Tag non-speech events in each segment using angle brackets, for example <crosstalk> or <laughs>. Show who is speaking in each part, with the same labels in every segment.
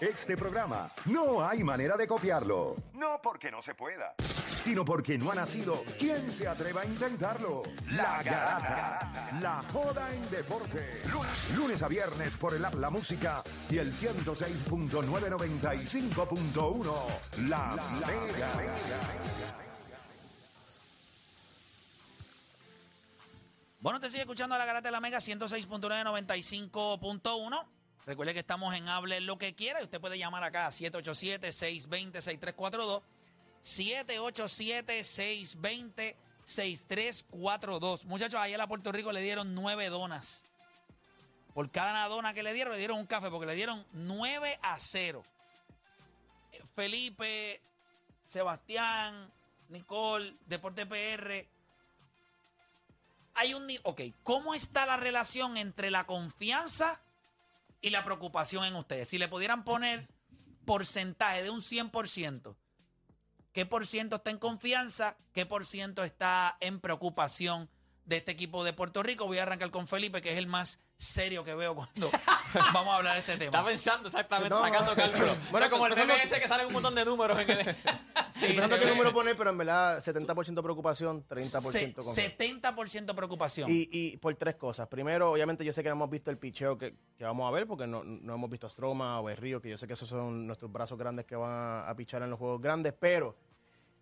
Speaker 1: Este programa no hay manera de copiarlo. No porque no se pueda, sino porque no ha nacido. ¿Quién se atreva a intentarlo? La Garata. La joda en deporte. Lunes, lunes a viernes por el app La Música y el 106.995.1. La, Mega.
Speaker 2: Bueno, te sigue escuchando a la Garata de la Mega 106.995.1. Recuerde que estamos en Hable lo que quiera y usted puede llamar acá a 787-620-6342. 787-620-6342. Muchachos, ayer a Puerto Rico le dieron nueve donas. Por cada dona que le dieron, le dieron un café porque le dieron 9 a 0. Felipe, Sebastián, Nicole, Deporte PR. Hay un. Ok, ¿cómo está la relación entre la confianza y la preocupación en ustedes? Si le pudieran poner porcentaje de un 100%, ¿qué por ciento está en confianza? ¿Qué por ciento está en preocupación de este equipo de Puerto Rico? Voy a arrancar con Felipe, que es el más serio que veo cuando <laughs> vamos a hablar de este tema.
Speaker 3: Está pensando exactamente,
Speaker 4: Sí, no.
Speaker 3: sacando cálculos.
Speaker 4: Bueno,
Speaker 3: bueno, como el ese que sale un montón de números en el...
Speaker 2: Sí, se
Speaker 4: qué número poner, pero en verdad 70% preocupación, 30%
Speaker 2: Se-
Speaker 4: confianza.
Speaker 2: 70% preocupación.
Speaker 4: Y, y por tres cosas. Primero, obviamente yo sé que no hemos visto el picheo que, que vamos a ver, porque no, no hemos visto a Stroma o a Río, que yo sé que esos son nuestros brazos grandes que van a, a pichar en los juegos grandes, pero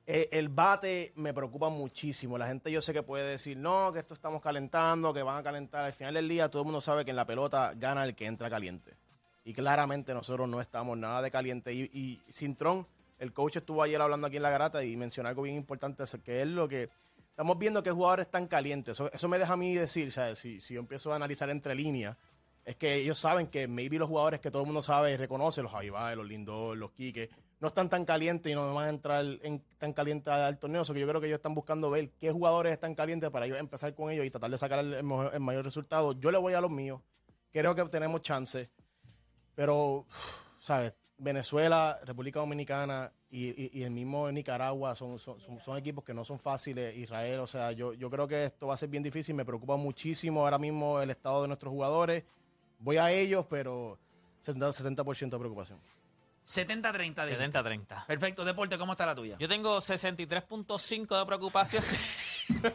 Speaker 4: eh, el bate me preocupa muchísimo. La gente yo sé que puede decir, no, que esto estamos calentando, que van a calentar. Al final del día todo el mundo sabe que en la pelota gana el que entra caliente. Y claramente nosotros no estamos nada de caliente. Y, y Cintrón, el coach estuvo ayer hablando aquí en la garata y mencionó algo bien importante, eso que es lo que estamos viendo que jugadores están calientes. Eso, eso me deja a mí decir. Si, yo empiezo a analizar entre líneas, es que ellos saben que maybe los jugadores que todo el mundo sabe y reconoce, los Avivae, los Lindor, los Quique, no están tan calientes y no van a entrar en, tan calientes al torneo. So que yo creo que ellos están buscando ver qué jugadores están calientes para ellos empezar con ellos y tratar de sacar el, el mayor resultado. Yo le voy a los míos. Creo que tenemos chance. Pero, ¿sabes? Venezuela, República Dominicana y, y- y el mismo Nicaragua son, son, son- son equipos que no son fáciles. Israel, o sea, yo, yo creo que esto va a ser bien difícil. Me preocupa muchísimo ahora mismo el estado de nuestros jugadores. Voy a ellos, pero 70%, 60% de preocupación.
Speaker 2: 70-30 dijiste.
Speaker 3: 70-30.
Speaker 2: Perfecto, Deporte, ¿cómo está la tuya?
Speaker 3: Yo tengo 63.5 de preocupación. <laughs>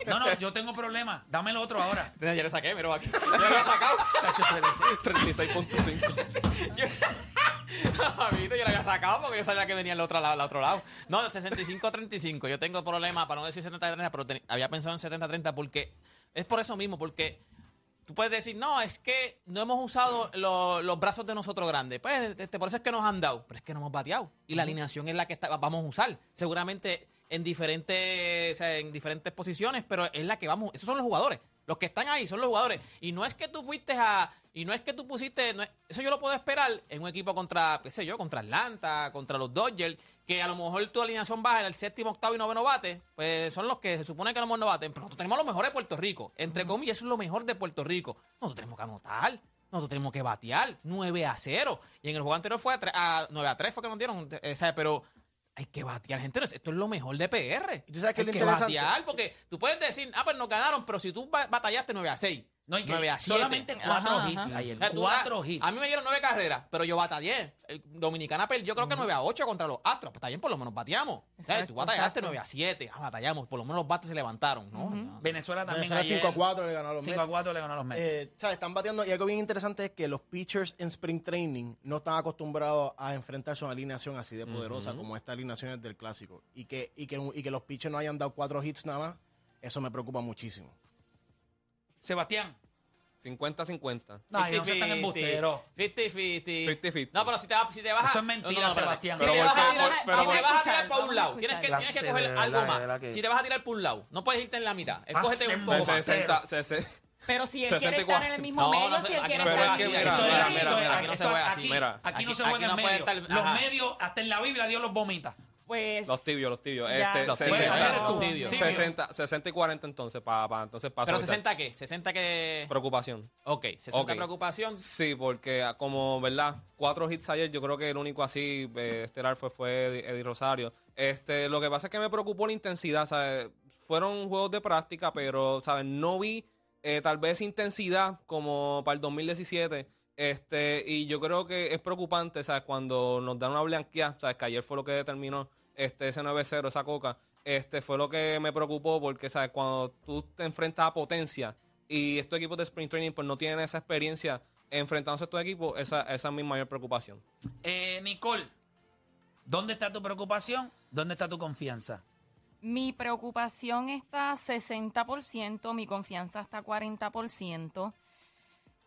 Speaker 2: No, no, yo tengo problemas. Dame el otro ahora. <laughs>
Speaker 3: ya le saqué, mira aquí. Ya lo he sacado. <laughs>
Speaker 2: Chacho, tú eres-
Speaker 5: 36.5.
Speaker 3: Yo, lo había sacado porque yo sabía que venía el otro lado. El otro lado. No, 65-35. Yo tengo problemas, para no decir 70-30, pero ten- había pensado en 70-30 porque es por eso mismo, porque tú puedes decir, no, es que no hemos usado lo- los brazos de nosotros grandes. Pues este, por eso es que nos han dado, pero es que no hemos bateado. Y la alineación es la que está- vamos a usar. Seguramente en diferentes, o sea, en diferentes posiciones, pero es la que vamos. Esos son los jugadores. Los que están ahí son los jugadores. Y no es que tú fuiste a. Y no es que tú pusiste. no es- eso yo lo puedo esperar en un equipo contra, qué sé yo, contra Atlanta, contra los Dodgers, que a lo mejor tu alineación baja en el séptimo, octavo y noveno bate. Pues son los que se supone que a lo mejor no baten. Pero nosotros tenemos lo mejor de Puerto Rico. Entre comillas, eso es lo mejor de Puerto Rico. Nosotros tenemos que anotar. Nosotros tenemos que batear 9 a 0. Y en el juego anterior fue a, tre- a 9 a 3 fue que nos dieron. eh, ¿sabes? Pero hay que batear, gente. Esto es lo mejor de PR.
Speaker 4: ¿Y tú sabes qué
Speaker 3: hay
Speaker 4: es lo
Speaker 3: que
Speaker 4: interesante?
Speaker 3: batear porque tú puedes decir, ah, pues nos ganaron, pero si tú ba- batallaste 9 a 6.
Speaker 2: No, y que
Speaker 3: 9 a 7.
Speaker 2: solamente cuatro
Speaker 3: Ajá,
Speaker 2: hits
Speaker 3: ajá.
Speaker 2: ayer,
Speaker 3: O sea, tú-
Speaker 2: cuatro
Speaker 3: a-
Speaker 2: hits.
Speaker 3: A mí me dieron 9 carreras, pero yo batallé. El Dominicana perdió, yo creo que 9 a 8 contra los Astros. Pues está bien, por lo menos bateamos.
Speaker 6: Exacto,
Speaker 3: tú batallaste
Speaker 6: exacto.
Speaker 3: 9 a 7. Ah, batallamos. Por lo menos los bates se levantaron, ¿no?
Speaker 2: Venezuela también
Speaker 4: Venezuela
Speaker 2: ayer.
Speaker 4: 5 a 4 le ganó a los
Speaker 2: 5
Speaker 4: Mets.
Speaker 2: a 4 le ganó a los Mets.
Speaker 4: Eh, ¿sabes? Están bateando y algo bien interesante es que los pitchers en spring training no están acostumbrados a enfrentarse a una alineación así de poderosa como esta alineación es del clásico. Y que, y, que, y que los pitchers no hayan dado cuatro hits nada más, eso me preocupa muchísimo.
Speaker 2: Sebastián.
Speaker 5: 50-50.
Speaker 2: No, ellos no están embusteros.
Speaker 3: 50-50.
Speaker 5: 50-50.
Speaker 3: No, pero si te, vas- si te vas a...
Speaker 2: Eso es mentira,
Speaker 3: No, no, no, espérate.
Speaker 2: Sebastián.
Speaker 3: Si te vas a tirar,
Speaker 5: pero
Speaker 3: si te
Speaker 5: porque-
Speaker 3: vas a
Speaker 6: Vamos a
Speaker 3: tirar por un lado, tienes que, tienes coger algo más. Si te vas a tirar por un lado, no puedes irte en la mitad. Escógete un poco más.
Speaker 2: bebé.
Speaker 5: 60, 60,
Speaker 6: Pero si él
Speaker 5: 64.
Speaker 6: quiere estar en el mismo
Speaker 3: No,
Speaker 6: medio,
Speaker 3: no sé,
Speaker 6: si él
Speaker 3: aquí
Speaker 6: quiere estar
Speaker 5: es que
Speaker 6: en
Speaker 5: mira, mira, mira,
Speaker 3: aquí no se juega así,
Speaker 2: aquí-
Speaker 5: mira.
Speaker 2: Aquí no
Speaker 3: Aquí-
Speaker 2: se juega
Speaker 3: aquí
Speaker 2: en medio.
Speaker 3: estar-
Speaker 2: Los
Speaker 3: ajá.
Speaker 2: medios, hasta en la Biblia Dios los vomita.
Speaker 6: Pues
Speaker 5: Los tibios, los tibios.
Speaker 6: Ya.
Speaker 5: Este,
Speaker 3: Los
Speaker 5: se-
Speaker 3: tibios,
Speaker 5: se-
Speaker 2: eres tú,
Speaker 3: tibio.
Speaker 2: tibio.
Speaker 5: 60, 60 y 40 entonces, para entonces para
Speaker 3: Pero
Speaker 5: soltar.
Speaker 3: 60 qué? 60 que...
Speaker 5: Preocupación.
Speaker 3: Ok, 60
Speaker 5: Ok.
Speaker 3: preocupación.
Speaker 5: Sí, porque ah, como, ¿verdad? Cuatro hits ayer, yo creo que el único así eh, estelar fue, fue Eddie, Eddie Rosario. Este, lo que pasa es que me preocupó la intensidad, ¿sabes? Fueron juegos de práctica, pero, ¿sabes? No vi eh, tal vez intensidad como para el 2017. Este, y yo creo que es preocupante, ¿sabes? Cuando nos dan una blanqueada, ¿sabes? Que ayer fue lo que determinó este, ese 9-0, esa coca. Este, fue lo que me preocupó porque, ¿sabes? Cuando tú te enfrentas a potencia y estos equipos de Spring Training pues no tienen esa experiencia enfrentándose a estos equipos, esa, esa es mi mayor preocupación.
Speaker 2: Eh, Nicole, ¿dónde está tu preocupación? ¿Dónde está tu confianza?
Speaker 6: Mi preocupación está 60%, mi confianza está 40%.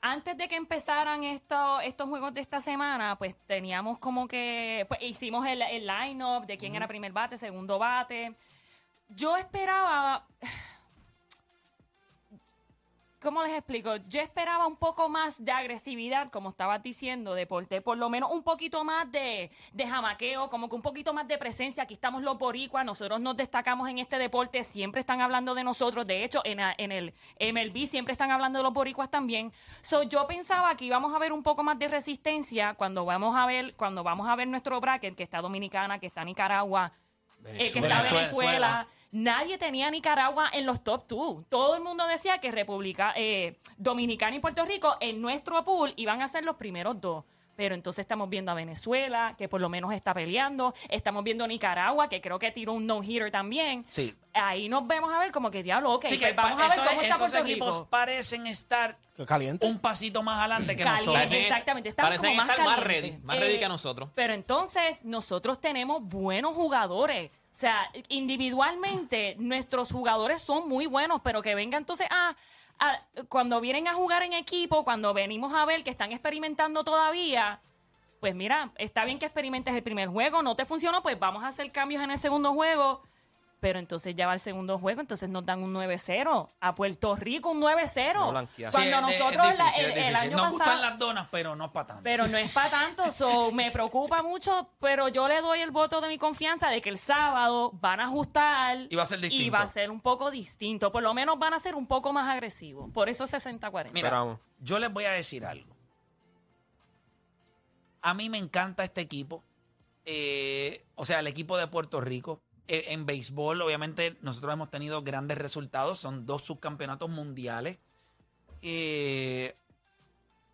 Speaker 6: Antes de que empezaran esto- estos juegos de esta semana, pues teníamos como que, pues hicimos el, el line-up de quién era primer bate, segundo bate. Yo esperaba, ¿cómo les explico? Yo esperaba un poco más de agresividad, como estabas diciendo, deporte, por lo menos un poquito más de, de jamaqueo, como que un poquito más de presencia. Aquí estamos los boricuas, nosotros nos destacamos en este deporte, siempre están hablando de nosotros. De hecho, en, en el MLB siempre están hablando de los boricuas también. So, yo pensaba que íbamos a ver un poco más de resistencia cuando vamos a ver, cuando vamos a ver nuestro bracket, que está Dominicana, que está Nicaragua, eh, que está
Speaker 2: Venezuela.
Speaker 6: Venezuela. Nadie tenía Nicaragua en los top 2. Todo el mundo decía que República eh, Dominicana y Puerto Rico en nuestro pool iban a ser los primeros dos. Pero entonces estamos viendo a Venezuela, que por lo menos está peleando. Estamos viendo a Nicaragua, que creo que tiró un no-hitter también.
Speaker 2: Sí.
Speaker 6: Ahí nos vemos a ver como que diablo, ok,
Speaker 2: Sí,
Speaker 6: pues
Speaker 2: que
Speaker 6: vamos
Speaker 2: pa-
Speaker 6: a ver cómo está
Speaker 2: esos
Speaker 6: Puerto
Speaker 2: equipos
Speaker 6: Rico.
Speaker 2: parecen estar
Speaker 4: Caliente.
Speaker 2: un pasito más adelante que
Speaker 6: Caliente,
Speaker 2: nosotros.
Speaker 6: Exactamente. Están
Speaker 3: parecen
Speaker 6: como más
Speaker 3: estar más
Speaker 6: calientes.
Speaker 3: ready, más ready que nosotros.
Speaker 6: Pero entonces nosotros tenemos buenos jugadores. O sea, individualmente nuestros jugadores son muy buenos, pero que venga entonces a, a- cuando vienen a jugar en equipo, cuando venimos a ver que están experimentando todavía, pues mira, está bien que experimentes el primer juego, no te funcionó, pues vamos a hacer cambios en el segundo juego. Pero entonces ya va el segundo juego, entonces nos dan un 9-0. A Puerto Rico un 9-0.
Speaker 5: No.
Speaker 2: Sí,
Speaker 6: Cuando
Speaker 2: es de-
Speaker 6: nosotros
Speaker 2: es
Speaker 6: la- el,
Speaker 2: es
Speaker 6: el año
Speaker 2: Nos
Speaker 6: pasado...
Speaker 2: gustan las donas, pero no para tanto.
Speaker 6: Pero no es para tanto, so, <laughs> me preocupa mucho, pero yo le doy el voto de mi confianza de que el sábado van a ajustar
Speaker 2: Y va a ser
Speaker 6: y
Speaker 2: distinto.
Speaker 6: va a ser un poco distinto, por lo menos van a ser un poco más agresivos, por eso 60-40.
Speaker 2: Mira,
Speaker 5: Esperamos.
Speaker 2: yo les voy a decir algo. A mí me encanta este equipo. Eh, o sea, el equipo de Puerto Rico. Eh, en béisbol, obviamente, nosotros hemos tenido grandes resultados. Son dos subcampeonatos mundiales. Eh,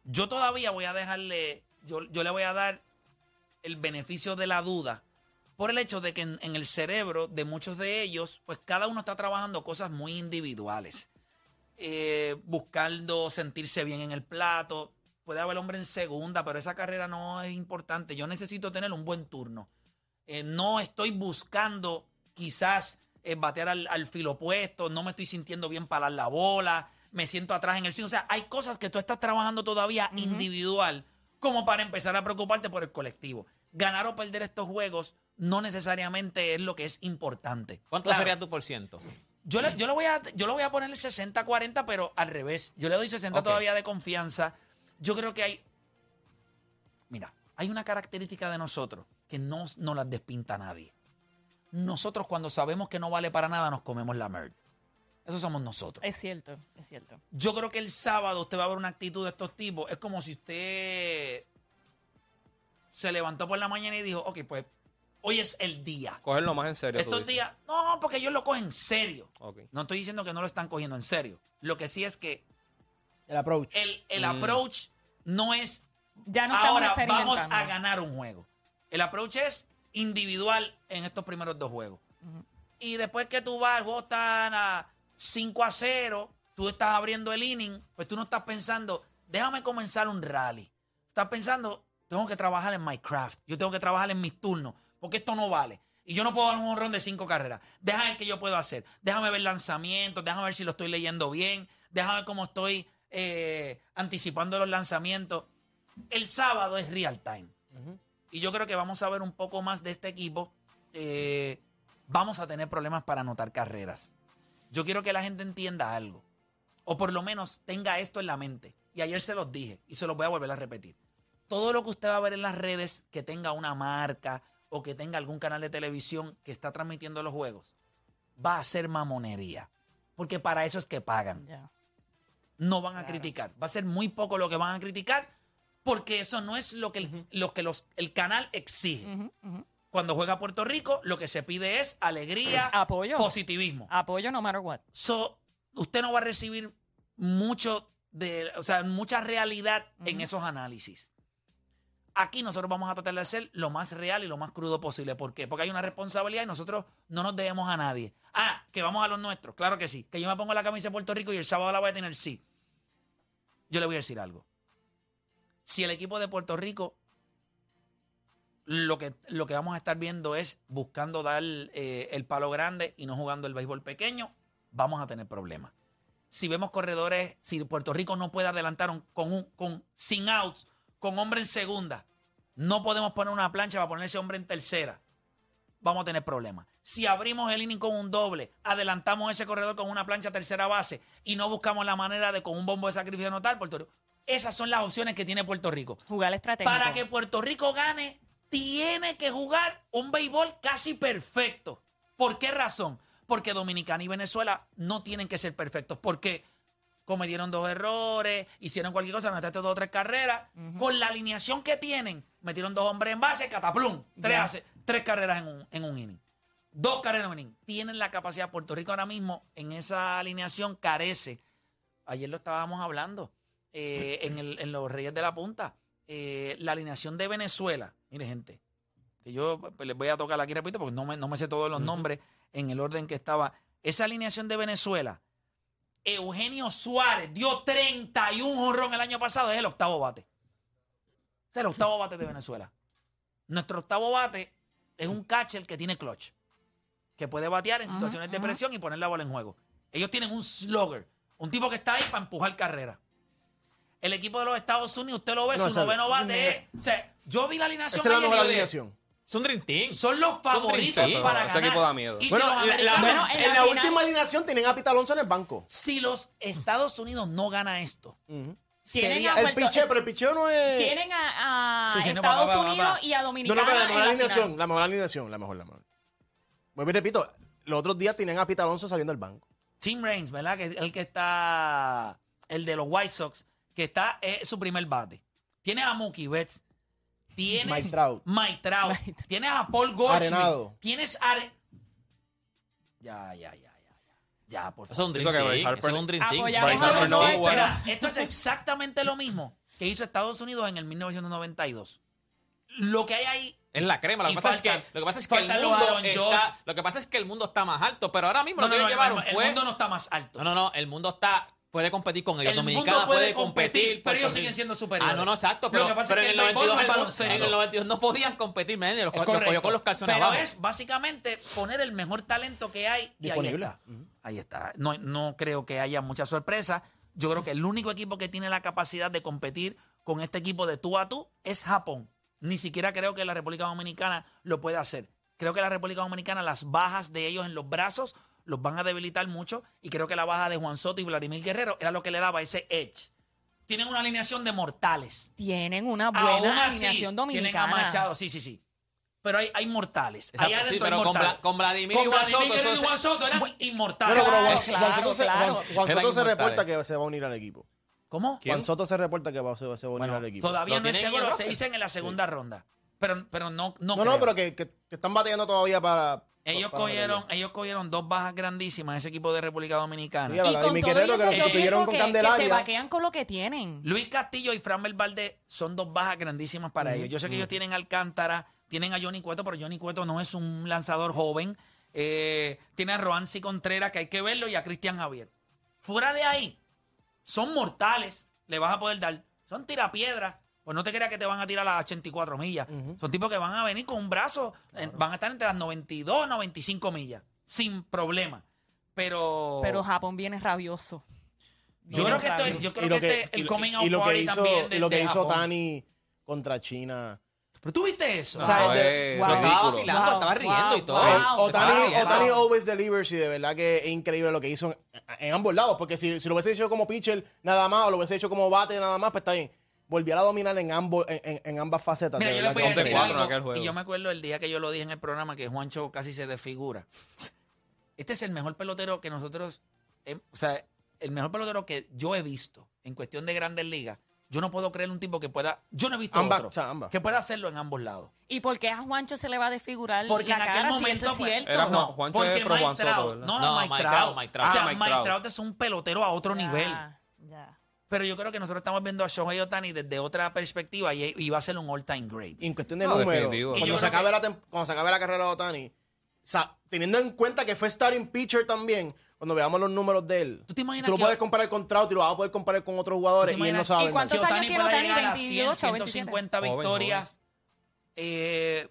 Speaker 2: yo todavía voy a dejarle. Yo, yo le voy a dar el beneficio de la duda. Por el hecho de que en, el cerebro de muchos de ellos, pues cada uno está trabajando cosas muy individuales eh, buscando sentirse bien en el plato. Puede haber hombre en segunda, pero esa carrera no es importante. Yo necesito tener un buen turno. Eh, no estoy buscando quizás eh, batear al, al filo opuesto, no me estoy sintiendo bien parar la bola, me siento atrás en el swing. O sea, hay cosas que tú estás trabajando todavía individual como para empezar a preocuparte por el colectivo. Ganar o perder estos juegos no necesariamente es lo que es importante.
Speaker 3: ¿Cuánto
Speaker 2: Claro,
Speaker 3: sería tu por ciento?
Speaker 2: yo le, yo le voy a yo le voy a poner el 60-40, pero al revés. Yo le doy 60
Speaker 3: Ok.
Speaker 2: todavía de confianza. Yo creo que hay. Mira, hay una característica de nosotros que no nos las despinta nadie. Nosotros, cuando sabemos que no vale para nada, nos comemos la merd. Eso somos nosotros.
Speaker 6: Es cierto, es cierto.
Speaker 2: Yo creo que el sábado usted va a ver una actitud de estos tipos. Es como si usted se levantó por la mañana y dijo, ok, pues hoy es el día.
Speaker 5: Cogerlo más en serio.
Speaker 2: Estos días, no, porque ellos lo cogen en serio. No estoy diciendo que no lo están cogiendo en serio. Lo que sí es que
Speaker 4: El approach.
Speaker 2: el, el
Speaker 5: Mm.
Speaker 2: approach no es
Speaker 6: Ya no estamos
Speaker 2: ahora vamos a ganar un juego. El approach es individual en estos primeros dos juegos. Y después que tú vas, el juego está a 5 a 0, tú estás abriendo el inning, pues tú no estás pensando, déjame comenzar un rally. Estás pensando, tengo que trabajar en Minecraft, yo tengo que trabajar en mis turnos, porque esto no vale. Y yo no puedo dar un honrón de cinco carreras. Déjame ver qué yo puedo hacer. Déjame ver lanzamientos, déjame ver si lo estoy leyendo bien, déjame ver cómo estoy eh, anticipando los lanzamientos. El sábado es real time. Y yo creo que vamos a ver un poco más de este equipo. Eh, vamos a tener problemas para anotar carreras. Yo quiero que la gente entienda algo. O por lo menos tenga esto en la mente. Y ayer se los dije y se los voy a volver a repetir. Todo lo que usted va a ver en las redes que tenga una marca o que tenga algún canal de televisión que está transmitiendo los juegos, va a ser mamonería. Porque para eso es que pagan no van a criticar. Va a ser muy poco lo que van a criticar porque eso no es lo que el, lo que los, el canal exige. Cuando juega Puerto Rico, lo que se pide es alegría,
Speaker 6: Apoyo.
Speaker 2: positivismo.
Speaker 6: Apoyo no matter what.
Speaker 2: So, usted no va a recibir mucho de, o sea, mucha realidad en esos análisis. Aquí nosotros vamos a tratar de ser lo más real y lo más crudo posible. ¿Por qué? Porque hay una responsabilidad y nosotros no nos debemos a nadie. Ah, que vamos a los nuestros. Claro que sí. Que yo me pongo la camisa de Puerto Rico y el sábado la voy a tener, sí. Yo le voy a decir algo. Si el equipo de Puerto Rico lo que, lo que vamos a estar viendo es buscando dar eh, el palo grande y no jugando el béisbol pequeño, vamos a tener problemas. Si vemos corredores, si Puerto Rico no puede adelantar un- con, un, con sin outs, con hombre en segunda, no podemos poner una plancha para poner ese hombre en tercera, vamos a tener problemas. Si abrimos el inning con un doble, adelantamos ese corredor con una plancha tercera base y no buscamos la manera de con un bombo de sacrificio anotar, Puerto Rico. Esas son las opciones que tiene Puerto Rico.
Speaker 6: Jugar estratégico.
Speaker 2: Para que Puerto Rico gane, tiene que jugar un béisbol casi perfecto. ¿Por qué razón? Porque Dominicana y Venezuela no tienen que ser perfectos. Porque cometieron dos errores, hicieron cualquier cosa, anotaste dos o tres carreras. Con la alineación que tienen, metieron dos hombres en base, cataplum. Tres, hace- tres carreras en un, en un inning. Dos carreras en un inning. Tienen la capacidad. Puerto Rico ahora mismo en esa alineación carece ayer lo estábamos hablando eh, en, el- en los Reyes de la Punta. Eh, la alineación de Venezuela, mire gente, que yo pues, les voy a tocar aquí, repito, porque no me, no me sé todos los nombres en el orden que estaba. Esa alineación de Venezuela, Eugenio Suárez dio 31 jonrón el año pasado, es el octavo bate. Es el octavo bate de Venezuela. Nuestro octavo bate es un catcher que tiene clutch, que puede batear en situaciones de presión y poner la bola en juego. Ellos tienen un slugger, un tipo que está ahí para empujar carrera. El equipo de los Estados Unidos, usted lo ve,
Speaker 4: No,
Speaker 2: su
Speaker 4: esa-
Speaker 2: noveno bate es- O sea, yo vi la alineación
Speaker 4: Esa es la
Speaker 2: ayer y
Speaker 4: mejor
Speaker 2: yo dije,
Speaker 4: alineación.
Speaker 3: Es un Dream Team.
Speaker 2: Son los favoritos
Speaker 3: Son dream
Speaker 2: para
Speaker 5: Ese
Speaker 2: ganar.
Speaker 5: equipo da miedo.
Speaker 2: Y si
Speaker 4: Bueno,
Speaker 2: los
Speaker 4: la- la-
Speaker 2: americanos-
Speaker 6: Bueno,
Speaker 4: en,
Speaker 6: en
Speaker 4: la,
Speaker 6: la final-
Speaker 4: última alineación tienen a Pita Alonso en el banco.
Speaker 2: si los Estados Unidos no gana esto.
Speaker 6: Tienen
Speaker 2: sería
Speaker 6: a
Speaker 4: El
Speaker 6: Puerto-
Speaker 4: picheo, pero el picheo no es.
Speaker 6: Tienen a, a
Speaker 2: Sí, sí, no,
Speaker 6: Estados
Speaker 2: va, va, va, va.
Speaker 6: Unidos y a
Speaker 4: No,
Speaker 6: Dominicana.
Speaker 4: no, pero la mejor
Speaker 6: la
Speaker 4: alineación.
Speaker 6: final.
Speaker 4: La mejor alineación. La mejor, la mejor. Vuelvo y repito, los otros días tienen a Pita Alonso saliendo del banco.
Speaker 2: Tim Raines, ¿verdad? Que es el que está, el de los White Sox, que está es su primer bate. Tienes a Mookie Betts. Tienes
Speaker 4: Mike Trout.
Speaker 2: Mike Trout. Tienes a Paul Goldschmidt.
Speaker 4: Arenado.
Speaker 2: Tienes Are... Ya, ya, ya, ya, ya. Ya, por
Speaker 3: Eso es
Speaker 2: favor.
Speaker 3: un Dream
Speaker 5: Eso
Speaker 3: es un
Speaker 6: a.
Speaker 2: Mira, esto es exactamente lo mismo que hizo Estados Unidos en el 1992. Lo que hay ahí
Speaker 3: Es la crema. Lo que pasa es que, lo que, pasa es que el mundo está,
Speaker 2: Judge.
Speaker 3: lo que pasa es que el mundo está más alto, pero ahora mismo
Speaker 2: No,
Speaker 3: lo que
Speaker 2: no,
Speaker 3: llevaron
Speaker 2: el, el
Speaker 3: fue
Speaker 2: mundo no está más alto.
Speaker 3: No, no, no, el mundo está puede competir con ellos.
Speaker 2: El
Speaker 3: Dominicana
Speaker 2: mundo puede
Speaker 3: puede
Speaker 2: competir,
Speaker 3: competir.
Speaker 2: pero ellos siguen siendo superiores.
Speaker 3: Ah, no, no, exacto.
Speaker 2: Lo
Speaker 3: Pero,
Speaker 2: que pasa
Speaker 3: pero
Speaker 2: es
Speaker 3: en
Speaker 2: que
Speaker 3: el
Speaker 2: el béisbol
Speaker 3: 92,
Speaker 2: no es
Speaker 3: el-
Speaker 2: baloncesto.
Speaker 3: en el 92 no podían competir, men, los, los cogió con los calzones
Speaker 2: Pero
Speaker 3: abajo.
Speaker 2: es básicamente poner el mejor talento que hay y
Speaker 4: Disponible.
Speaker 2: ahí está. Ahí está. No, no creo que haya mucha sorpresa. Yo creo que el único equipo que tiene la capacidad de competir con este equipo de tú a tú es Japón. Ni siquiera creo que la República Dominicana lo pueda hacer. Creo que la República Dominicana, las bajas de ellos en los brazos, los van a debilitar mucho. Y creo que la baja de Juan Soto y Vladimir Guerrero era lo que le daba ese edge. Tienen una alineación de mortales.
Speaker 6: Tienen una
Speaker 2: Aún
Speaker 6: buena
Speaker 2: así,
Speaker 6: alineación
Speaker 2: tienen a
Speaker 6: dominicana.
Speaker 2: Machado, sí, sí, sí. Pero hay, hay mortales.
Speaker 3: Exacto,
Speaker 2: Allá
Speaker 3: sí,
Speaker 2: adentro
Speaker 3: pero
Speaker 2: hay
Speaker 3: con
Speaker 2: mortales.
Speaker 3: Con Vladimir
Speaker 2: Con
Speaker 3: y Juan Soto,
Speaker 2: Guerrero
Speaker 3: eso
Speaker 2: y Juan
Speaker 3: se-
Speaker 2: Soto eran
Speaker 4: Bueno,
Speaker 2: inmortales.
Speaker 4: pero Juan,
Speaker 6: claro,
Speaker 4: Juan Soto, se,
Speaker 6: claro.
Speaker 4: Juan- Juan
Speaker 3: Eran
Speaker 4: Soto se
Speaker 3: inmortales.
Speaker 4: reporta que se va a unir al equipo.
Speaker 2: ¿Cómo?
Speaker 3: ¿Quién?
Speaker 4: Juan Soto se reporta que va, se, se va a unir
Speaker 2: Bueno,
Speaker 4: al equipo.
Speaker 2: todavía no es seguro. Se dicen en la segunda ronda. Pero, pero no, no,
Speaker 4: No,
Speaker 2: creo.
Speaker 4: no, pero que, que- que están batallando todavía para.
Speaker 2: Ellos cogieron, ellos cogieron dos bajas grandísimas ese equipo de República Dominicana.
Speaker 4: Sí,
Speaker 6: Y con todo
Speaker 4: que
Speaker 6: eso
Speaker 4: lo
Speaker 6: yo
Speaker 4: sustituyeron
Speaker 6: pienso
Speaker 4: con
Speaker 6: que, que se vaquean con lo que tienen.
Speaker 2: Luis Castillo y Fran Valdez son dos bajas grandísimas para ellos. Yo sé que ellos tienen a Alcántara, tienen a Johnny Cueto, pero Johnny Cueto no es un lanzador joven. Eh, tiene a Roansi Contreras, que hay que verlo, y a Cristian Javier. Fuera de ahí, son mortales. Le vas a poder dar. Son tirapiedras. Pues no te creas que te van a tirar a las 84 millas. Son tipos que van a venir con un brazo, eh, van a estar entre las 92 y 95 millas, sin problema. Pero,
Speaker 6: Pero Japón viene rabioso.
Speaker 2: yo creo que esto yo creo
Speaker 4: Y
Speaker 2: que,
Speaker 4: lo que,
Speaker 2: este, el
Speaker 4: y
Speaker 2: coming
Speaker 4: y
Speaker 2: out
Speaker 4: lo que
Speaker 2: party
Speaker 4: hizo,
Speaker 2: también de,
Speaker 4: y lo que
Speaker 2: de
Speaker 4: hizo
Speaker 2: Japón.
Speaker 4: Tani contra China.
Speaker 2: Pero tú viste eso.
Speaker 4: O sea,
Speaker 5: es
Speaker 6: Wow.
Speaker 3: Estaba vacilando,
Speaker 6: Wow,
Speaker 3: estaba riendo
Speaker 6: wow,
Speaker 3: y todo.
Speaker 6: wow.
Speaker 3: Estaba
Speaker 4: Otani. Otani always delivers y de verdad que es increíble lo que hizo en, en ambos lados. Porque si, si lo hubiese hecho como pitcher nada más o lo hubiese hecho como bate nada más, pues está bien. Volviera a dominar en, ambos, en, en- en ambas facetas.
Speaker 2: Mira,
Speaker 4: de
Speaker 2: yo les
Speaker 4: verdad
Speaker 2: voy a
Speaker 4: que-
Speaker 5: Once
Speaker 2: decir
Speaker 5: cuatro en
Speaker 2: algo,
Speaker 5: aquel juego.
Speaker 2: y yo me acuerdo el día que yo lo dije en el programa que Juancho casi se desfigura. Este es el mejor pelotero que nosotros, eh, o sea, el mejor pelotero que yo he visto en cuestión de grandes ligas. Yo no puedo creer un tipo que pueda, yo no he visto
Speaker 4: Ambas,
Speaker 2: otro,
Speaker 4: o sea, ambas.
Speaker 2: que pueda hacerlo en ambos lados.
Speaker 6: ¿Y por qué a Juancho se le va a desfigurar
Speaker 2: Porque
Speaker 6: la
Speaker 2: en aquel
Speaker 6: cara si
Speaker 2: momento
Speaker 6: eso es
Speaker 2: pues,
Speaker 6: cierto?
Speaker 5: Era Juan-
Speaker 2: no,
Speaker 5: Juancho
Speaker 2: porque
Speaker 5: es pro Juan
Speaker 2: Mike
Speaker 5: Soto,
Speaker 2: no, no,
Speaker 3: No,
Speaker 2: Mike
Speaker 3: Mike
Speaker 2: Trout.
Speaker 3: Trout, Mike Trout.
Speaker 2: O sea,
Speaker 5: Ah, Mike
Speaker 2: Mike.
Speaker 5: Trout
Speaker 2: es un pelotero a otro
Speaker 6: Ya,
Speaker 2: nivel.
Speaker 6: ya.
Speaker 2: Pero yo creo que nosotros estamos viendo a Shohei Otani desde otra perspectiva y, y va a ser un all-time great.
Speaker 4: Y en cuestión de
Speaker 5: No,
Speaker 4: números,
Speaker 5: definitivo.
Speaker 2: Y yo
Speaker 4: cuando se, acabe
Speaker 2: que-
Speaker 4: la cuando se acabe la carrera de Otani, o sea, teniendo en cuenta que fue starting pitcher también, cuando veamos los números de él,
Speaker 2: ¿Tú te imaginas
Speaker 4: lo
Speaker 2: que-
Speaker 4: puedes comparar con Trout y lo vas a poder comparar con otros jugadores
Speaker 2: ¿Tú
Speaker 4: y él no sabe.
Speaker 6: ¿Y cuántos
Speaker 2: que
Speaker 6: años
Speaker 2: Otani
Speaker 6: tiene Otani?
Speaker 2: llegar a 100,
Speaker 6: 28,
Speaker 2: 150
Speaker 5: Joven,
Speaker 2: victorias. Eh,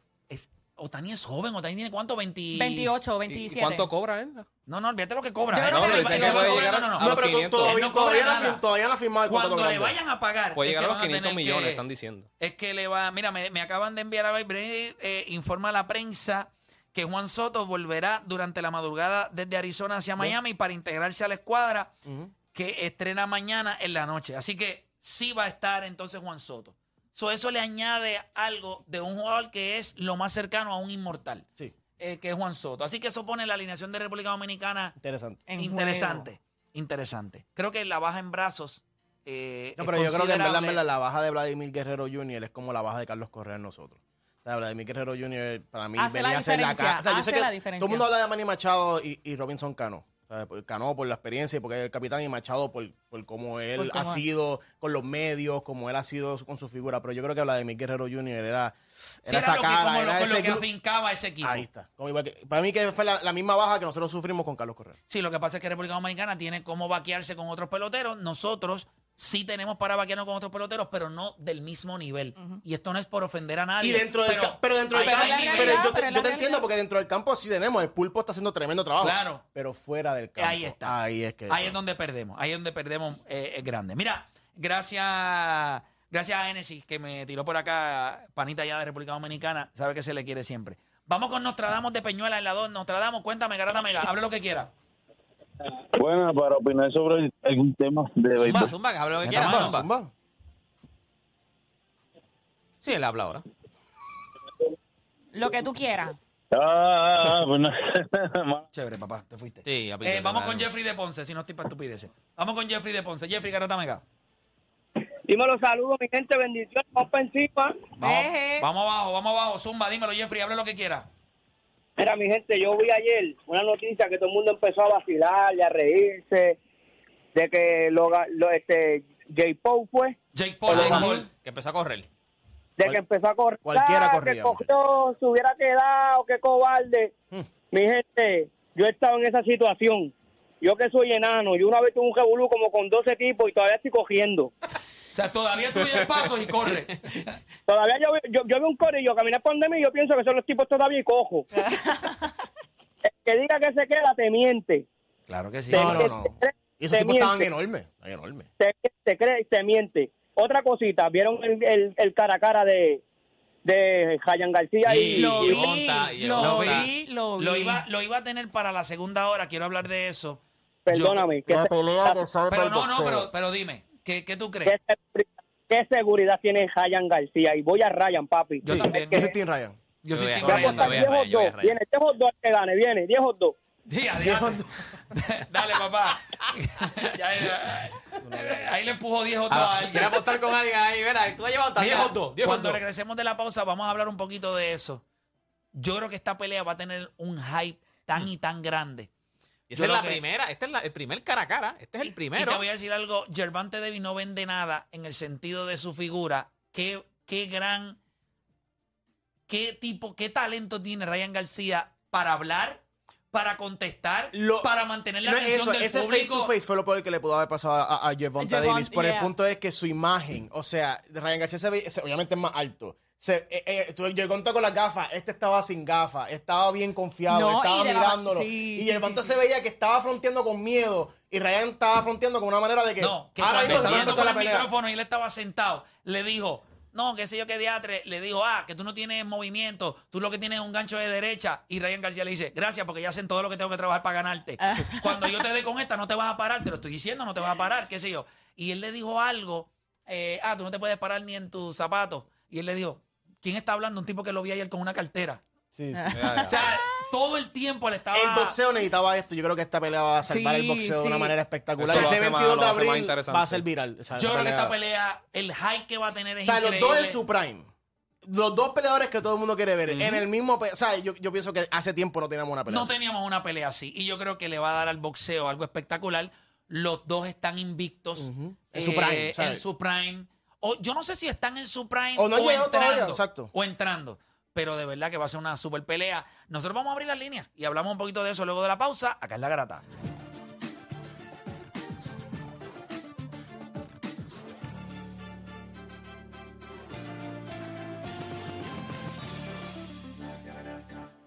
Speaker 2: Otani es joven. Otani tiene cuánto? 20...
Speaker 6: 28 o
Speaker 5: ¿Y
Speaker 6: 27.
Speaker 5: cuánto cobra él?
Speaker 2: No, no, olvídate lo que cobra.
Speaker 6: Yo
Speaker 2: no él no, no, no.
Speaker 4: No, pero
Speaker 5: los 500.
Speaker 4: todavía,
Speaker 2: no cobra
Speaker 4: todavía, no,
Speaker 2: nada.
Speaker 4: fir- todavía no ha firmado el
Speaker 2: Cuando le vayan a pagar.
Speaker 5: Puede llegar a los
Speaker 2: van
Speaker 5: 500
Speaker 2: tener
Speaker 5: millones,
Speaker 2: que-
Speaker 5: están diciendo.
Speaker 2: Es que le va, mira, me, me acaban de enviar a Brady, eh, informa a la prensa que Juan Soto volverá durante la madrugada desde Arizona hacia Miami para integrarse a la escuadra que estrena mañana en la noche. Así que sí va a estar entonces Juan Soto. So, eso le añade algo de un jugador que es lo más cercano a un inmortal,
Speaker 4: Sí,
Speaker 2: eh, que es Juan Soto. Así que eso pone la alineación de República Dominicana
Speaker 4: interesante.
Speaker 6: En
Speaker 2: interesante. Interesante. Creo que la baja en brazos. eh,
Speaker 4: No,
Speaker 2: es
Speaker 4: pero yo creo que en verdad, en
Speaker 2: considerable.
Speaker 4: verdad, la baja de Vladimir Guerrero Jr. es como la baja de Carlos Correa en nosotros. O sea, Vladimir Guerrero Jr. para mí
Speaker 6: Hace
Speaker 4: venía
Speaker 6: la
Speaker 4: a ser la
Speaker 6: diferencia,
Speaker 4: cara. O sea, yo sé
Speaker 6: hace
Speaker 4: que
Speaker 6: la
Speaker 4: todo el mundo habla de Manny Machado y, y Robinson Cano. Sea, por- Cano por la experiencia y porque es el capitán y Machado por, por cómo él
Speaker 6: Por
Speaker 4: ha sido con los medios, como él ha sido con su figura. Pero yo creo que Vladimir Guerrero Jr. era,
Speaker 2: Sí,
Speaker 4: era
Speaker 2: era
Speaker 4: esa
Speaker 2: lo que,
Speaker 4: cara,
Speaker 2: como
Speaker 4: era
Speaker 2: lo
Speaker 4: ese
Speaker 2: que afincaba ese equipo.
Speaker 4: Ahí está. Como para mí que fue la, la misma baja que nosotros sufrimos con Carlos Correa.
Speaker 2: Sí, lo que pasa es que República Dominicana tiene cómo vaquearse con otros peloteros. Nosotros sí tenemos para vaquearnos con otros peloteros, pero no del mismo nivel. Y esto no es por ofender a nadie.
Speaker 4: Y dentro del ca- pero dentro del campo, pero yo te,
Speaker 6: pero es
Speaker 4: yo
Speaker 6: la
Speaker 4: te entiendo porque dentro del campo sí tenemos, el pulpo está haciendo tremendo trabajo.
Speaker 2: Claro.
Speaker 4: Pero fuera del campo.
Speaker 2: Ahí está.
Speaker 4: Ahí es que.
Speaker 2: Ahí es donde perdemos. Ahí es donde perdemos eh, es grande. Mira, gracias, gracias a Genesis que me tiró por acá, panita ya de República Dominicana. Sabe que se le quiere siempre. Vamos con Nostradamus de Peñuela en la 2. Nostradamus, cuéntame, Garata Mega. Hable lo que quiera.
Speaker 7: Bueno, para opinar sobre algún tema de
Speaker 3: Zumba,
Speaker 7: béisbol.
Speaker 3: zumba, que hable lo que
Speaker 4: Zumba,
Speaker 3: quiera. Zumba.
Speaker 4: zumba.
Speaker 3: Sí, él habla ahora.
Speaker 6: Lo que tú quieras.
Speaker 7: Ah, bueno. <laughs>
Speaker 2: Chévere, papá, te fuiste.
Speaker 3: Sí,
Speaker 2: Eh, vamos con Jeffrey de Ponce, si no estoy para estupideces. Vamos con Jeffrey de Ponce. Jeffrey, Garata Mega.
Speaker 8: Dímelo, saludos, mi gente, bendiciones, vamos para encima.
Speaker 2: Vamos, vamos abajo, vamos abajo. Zumba, dímelo, Jeffrey, hable lo que quiera.
Speaker 8: Mira, mi gente, yo vi ayer una noticia que todo el mundo empezó a vacilar y a reírse de que lo, lo este J. Paul fue,
Speaker 2: Jake Paul, Jake Paul.
Speaker 3: Que empezó a correr.
Speaker 8: de
Speaker 4: Cual-
Speaker 8: que empezó a correr.
Speaker 4: cualquiera corría,
Speaker 8: Que cogió, se hubiera quedado, qué cobarde.
Speaker 4: Hmm.
Speaker 8: Mi gente, yo he estado en esa situación. Yo que soy enano, yo una vez tuve un revolú como con 12 equipos y todavía estoy cogiendo. <laughs>
Speaker 2: O sea, todavía tú el pasos y corre. <laughs>
Speaker 8: Todavía yo, yo, yo veo un corillo caminar por donde mí y yo pienso que son los tipos todavía y cojo. <laughs> El que diga que se queda te miente.
Speaker 2: Claro que sí.
Speaker 4: No, no, no. Y esos
Speaker 8: Te
Speaker 4: tipos estaban
Speaker 8: miente.
Speaker 4: enormes. estaban enormes.
Speaker 8: te, te cree, te miente. Otra cosita, ¿vieron el, el, el cara a cara de, de Jayan García y,
Speaker 6: Lo
Speaker 3: y
Speaker 6: vi,
Speaker 3: monta, y
Speaker 6: lo vi, lo vi.
Speaker 2: Lo iba, lo iba a tener para la segunda hora, quiero hablar de eso.
Speaker 8: perdóname, ¿qué, se-
Speaker 4: pelea que sabe
Speaker 2: Pero no, no, pero, pero dime, ¿qué, qué tú
Speaker 8: qué
Speaker 2: crees?
Speaker 8: seguridad, qué seguridad tiene Jayan García? Y voy a Ryan, papi.
Speaker 2: Yo
Speaker 4: Sí,
Speaker 2: también.
Speaker 4: Yo soy Team Ryan.
Speaker 2: Yo soy Team
Speaker 3: a
Speaker 8: a
Speaker 2: Ryan.
Speaker 8: apostar
Speaker 3: voy a
Speaker 8: 10
Speaker 3: Ryan,
Speaker 8: hot
Speaker 3: yo voy a
Speaker 8: dog.
Speaker 3: Ryan.
Speaker 8: Viene, 10 hot dog al que gane, viene, 10 hot dog.
Speaker 2: Sí, <laughs> adelante. <laughs> Dale, papá. <laughs> Ya, ya, ahí le empujo 10 otros a
Speaker 3: Ah,
Speaker 2: alguien.
Speaker 3: ¿Quieres apostar con alguien ahí? Mira, tú has llevado hasta 10
Speaker 2: Mira,
Speaker 3: hot dogs, 10 hot
Speaker 2: cuando
Speaker 3: dogs.
Speaker 2: regresemos de la pausa, vamos a hablar un poquito de eso. Yo creo que esta pelea va a tener un hype tan y tan grande.
Speaker 3: Y
Speaker 2: Yo
Speaker 3: esa es la
Speaker 2: que-
Speaker 3: primera, este es la- el primer cara a cara, este es el
Speaker 2: Y
Speaker 3: primero.
Speaker 2: te voy a decir algo, Gervante Davis no vende nada en el sentido de su figura. Qué, qué gran, qué tipo, qué talento tiene Ryan García para hablar, para contestar,
Speaker 4: Lo-
Speaker 2: para mantener la
Speaker 4: No,
Speaker 2: atención
Speaker 4: eso,
Speaker 2: del
Speaker 4: ese face to face fue lo peor que le pudo haber pasado a, a Gervonta
Speaker 6: Gervonta,
Speaker 4: Davis. Por el punto es que su imagen, o sea, Ryan García se ve, obviamente es más alto. Se, eh, eh, tú- Gervonta con las gafas, este estaba sin gafas, estaba bien confiado,
Speaker 6: No,
Speaker 4: estaba
Speaker 6: y de la-
Speaker 4: mirándolo.
Speaker 6: sí,
Speaker 4: y
Speaker 6: sí,
Speaker 4: Gervonta
Speaker 6: sí,
Speaker 4: se veía que estaba fronteando con miedo y Ryan estaba fronteando con una manera de que
Speaker 2: No, que
Speaker 4: ahora mismo
Speaker 2: con
Speaker 4: la
Speaker 2: el
Speaker 4: pelea.
Speaker 2: micrófono y él estaba sentado, le dijo, no, qué sé yo qué diatre, le dijo, ah, que tú no tienes movimiento, tú lo que tienes es un gancho de derecha. Y Ryan García le dice, gracias, porque ya hacen todo lo que tengo que trabajar para ganarte. Cuando yo te dé con esta, no te vas a parar, te lo estoy diciendo, no te vas a parar, qué sé yo. Y él le dijo algo, eh, ah, tú no te puedes parar ni en tus zapatos. Y él le dijo, ¿quién está hablando? Un tipo que lo vi ayer con una cartera.
Speaker 4: Sí, sí.
Speaker 5: Ya.
Speaker 2: O sea, todo el tiempo le estaba...
Speaker 4: El boxeo necesitaba esto. Yo creo que esta pelea va a salvar
Speaker 6: Sí,
Speaker 4: el boxeo de
Speaker 6: sí.
Speaker 4: una manera espectacular.
Speaker 5: Eso lo
Speaker 4: Ese
Speaker 5: hace más-
Speaker 4: 22
Speaker 5: lo
Speaker 4: de
Speaker 5: hace más
Speaker 4: abril
Speaker 5: interesante.
Speaker 4: va a ser viral. O sea,
Speaker 2: Yo
Speaker 4: esa
Speaker 2: creo que esta
Speaker 4: pelea-
Speaker 2: el hype que va a tener es
Speaker 4: O sea, los dos en su prime. Los dos peleadores que todo el mundo quiere ver. En el mismo. pe- O sea, yo, yo pienso que hace tiempo no teníamos una pelea.
Speaker 2: No
Speaker 4: así.
Speaker 2: teníamos una pelea así. Y yo creo que le va a dar al boxeo algo espectacular. Los dos están invictos.
Speaker 4: En
Speaker 2: eh,
Speaker 4: su prime, ¿sabes?
Speaker 2: En su prime. O, yo no sé si están en su prime
Speaker 4: O no
Speaker 2: entrando.
Speaker 4: todavía, exacto.
Speaker 2: O entrando. Pero de verdad que va a ser una super pelea. Nosotros vamos a abrir las líneas y hablamos un poquito de eso luego de la pausa. Acá en La Garata.